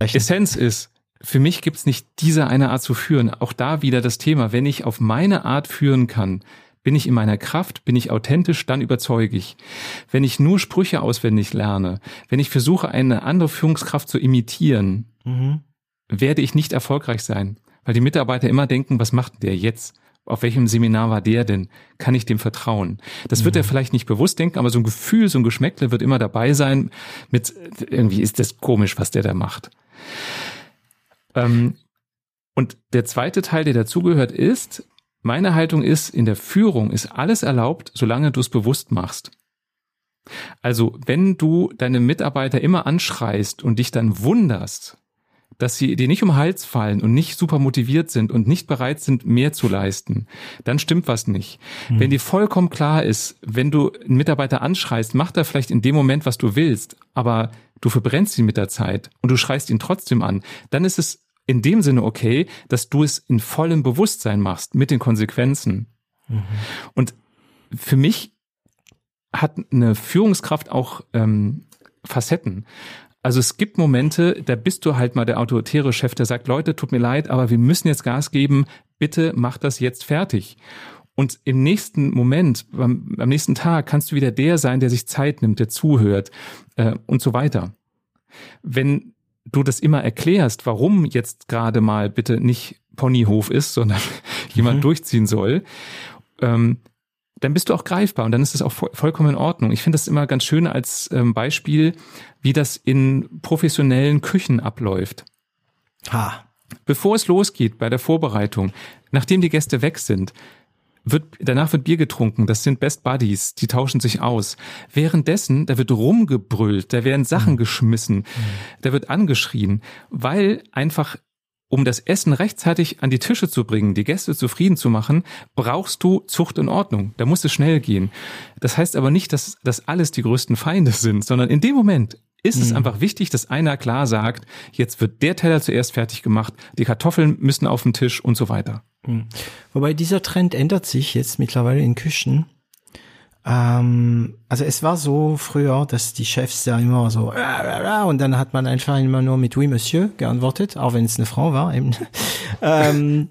Essenz ist, für mich gibt's nicht diese eine Art zu führen. Auch da wieder das Thema, wenn ich auf meine Art führen kann, bin ich in meiner Kraft, bin ich authentisch, dann überzeuge ich. Wenn ich nur Sprüche auswendig lerne, wenn ich versuche, eine andere Führungskraft zu imitieren, mhm. werde ich nicht erfolgreich sein, weil die Mitarbeiter immer denken, was macht der jetzt? Auf welchem Seminar war der denn? Kann ich dem vertrauen? Das mhm. wird er vielleicht nicht bewusst denken, aber so ein Gefühl, so ein Geschmäckle wird immer dabei sein mit, irgendwie ist das komisch, was der da macht. Ähm, und der zweite Teil, der dazugehört, ist, meine Haltung ist, in der Führung ist alles erlaubt, solange du es bewusst machst. Also, wenn du deine Mitarbeiter immer anschreist und dich dann wunderst, dass sie dir nicht um Hals fallen und nicht super motiviert sind und nicht bereit sind, mehr zu leisten, dann stimmt was nicht. Mhm. Wenn dir vollkommen klar ist, wenn du einen Mitarbeiter anschreist, macht er vielleicht in dem Moment, was du willst, aber du verbrennst ihn mit der Zeit und du schreist ihn trotzdem an, dann ist es in dem Sinne okay, dass du es in vollem Bewusstsein machst mit den Konsequenzen. Mhm. Und für mich hat eine Führungskraft auch ähm, Facetten. Also es gibt Momente, da bist du halt mal der autoritäre Chef, der sagt, Leute, tut mir leid, aber wir müssen jetzt Gas geben, bitte mach das jetzt fertig. Und im nächsten Moment, am, am nächsten Tag kannst du wieder der sein, der sich Zeit nimmt, der zuhört äh, und so weiter. Wenn du das immer erklärst, warum jetzt gerade mal bitte nicht Ponyhof ist, sondern jemand mhm. durchziehen soll, ähm, dann bist du auch greifbar und dann ist es auch vollkommen in Ordnung. Ich finde das immer ganz schön als ähm, Beispiel, wie das in professionellen Küchen abläuft. Ha. Bevor es losgeht bei der Vorbereitung, nachdem die Gäste weg sind, wird, danach wird Bier getrunken, das sind Best Buddies, die tauschen sich aus. Währenddessen, da wird rumgebrüllt, da werden Sachen mhm. geschmissen, mhm. da wird angeschrien, weil einfach um das Essen rechtzeitig an die Tische zu bringen, die Gäste zufrieden zu machen, brauchst du Zucht und Ordnung. Da muss es schnell gehen. Das heißt aber nicht, dass das alles die größten Feinde sind, sondern in dem Moment ist mhm. es einfach wichtig, dass einer klar sagt, jetzt wird der Teller zuerst fertig gemacht, die Kartoffeln müssen auf den Tisch und so weiter. Mhm. Wobei dieser Trend ändert sich jetzt mittlerweile in Küchen. Ähm, also es war so früher, dass die Chefs ja immer so und dann hat man einfach immer nur mit Oui Monsieur geantwortet, auch wenn es eine Frau war. Eben. ähm,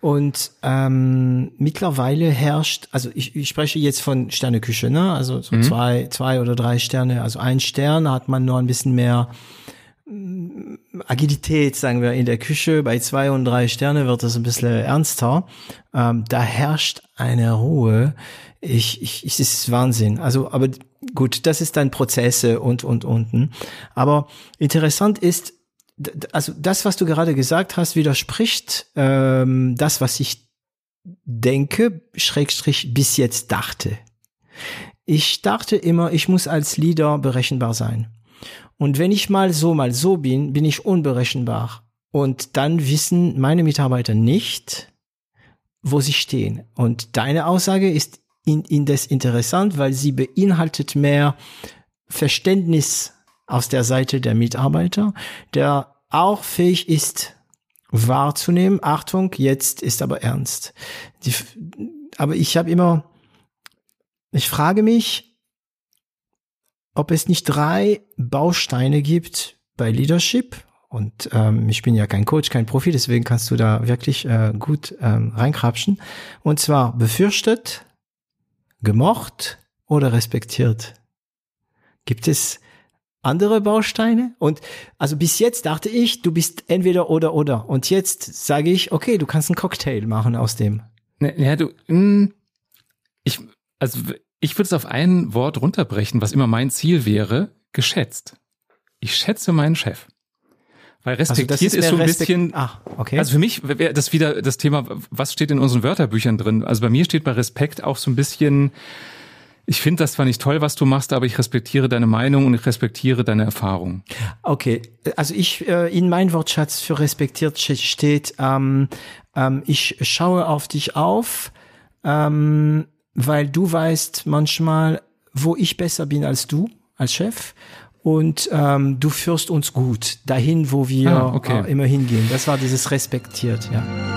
und ähm, mittlerweile herrscht, also ich, ich spreche jetzt von Sterneküche, ne? Also so mhm. zwei, zwei oder drei Sterne. Also ein Stern hat man noch ein bisschen mehr Agilität, sagen wir, in der Küche. Bei zwei und drei Sterne wird es ein bisschen ernster. Ähm, da herrscht eine Ruhe. Ich, ich, ich, es ist Wahnsinn. Also, aber gut, das ist dann Prozesse und, und, unten. Aber interessant ist, also das, was du gerade gesagt hast, widerspricht ähm, das, was ich denke, Schrägstrich bis jetzt dachte. Ich dachte immer, ich muss als Leader berechenbar sein. Und wenn ich mal so, mal so bin, bin ich unberechenbar. Und dann wissen meine Mitarbeiter nicht, wo sie stehen. Und deine Aussage ist in, indes interessant, weil sie beinhaltet mehr Verständnis aus der Seite der Mitarbeiter, der auch fähig ist, wahrzunehmen, Achtung, jetzt ist aber ernst. Die, aber ich habe immer, ich frage mich, ob es nicht drei Bausteine gibt bei Leadership. Und ähm, ich bin ja kein Coach, kein Profi, deswegen kannst du da wirklich äh, gut ähm, reinkrapschen. Und zwar befürchtet, gemocht oder respektiert. Gibt es andere Bausteine. Und also bis jetzt dachte ich, du bist entweder oder oder. Und jetzt sage ich, okay, du kannst einen Cocktail machen aus dem. Ne, ja, du, hm, ich, also ich würde es auf ein Wort runterbrechen, was immer mein Ziel wäre, geschätzt. Ich schätze meinen Chef. Weil also respektiert also ist, ist, so ein Respekt bisschen. Ach, okay. Also für mich wäre das wieder das Thema, was steht in unseren Wörterbüchern drin? Also bei mir steht bei Respekt auch so ein bisschen Ich finde das zwar nicht toll, was du machst, aber ich respektiere deine Meinung und ich respektiere deine Erfahrung. Okay, also ich äh, in mein Wortschatz für respektiert steht, ähm, ähm, ich schaue auf dich auf, ähm, weil du weißt manchmal, wo ich besser bin als du als Chef und ähm, du führst uns gut dahin, wo wir ah, okay. äh, immer hingehen. Das war dieses respektiert, ja.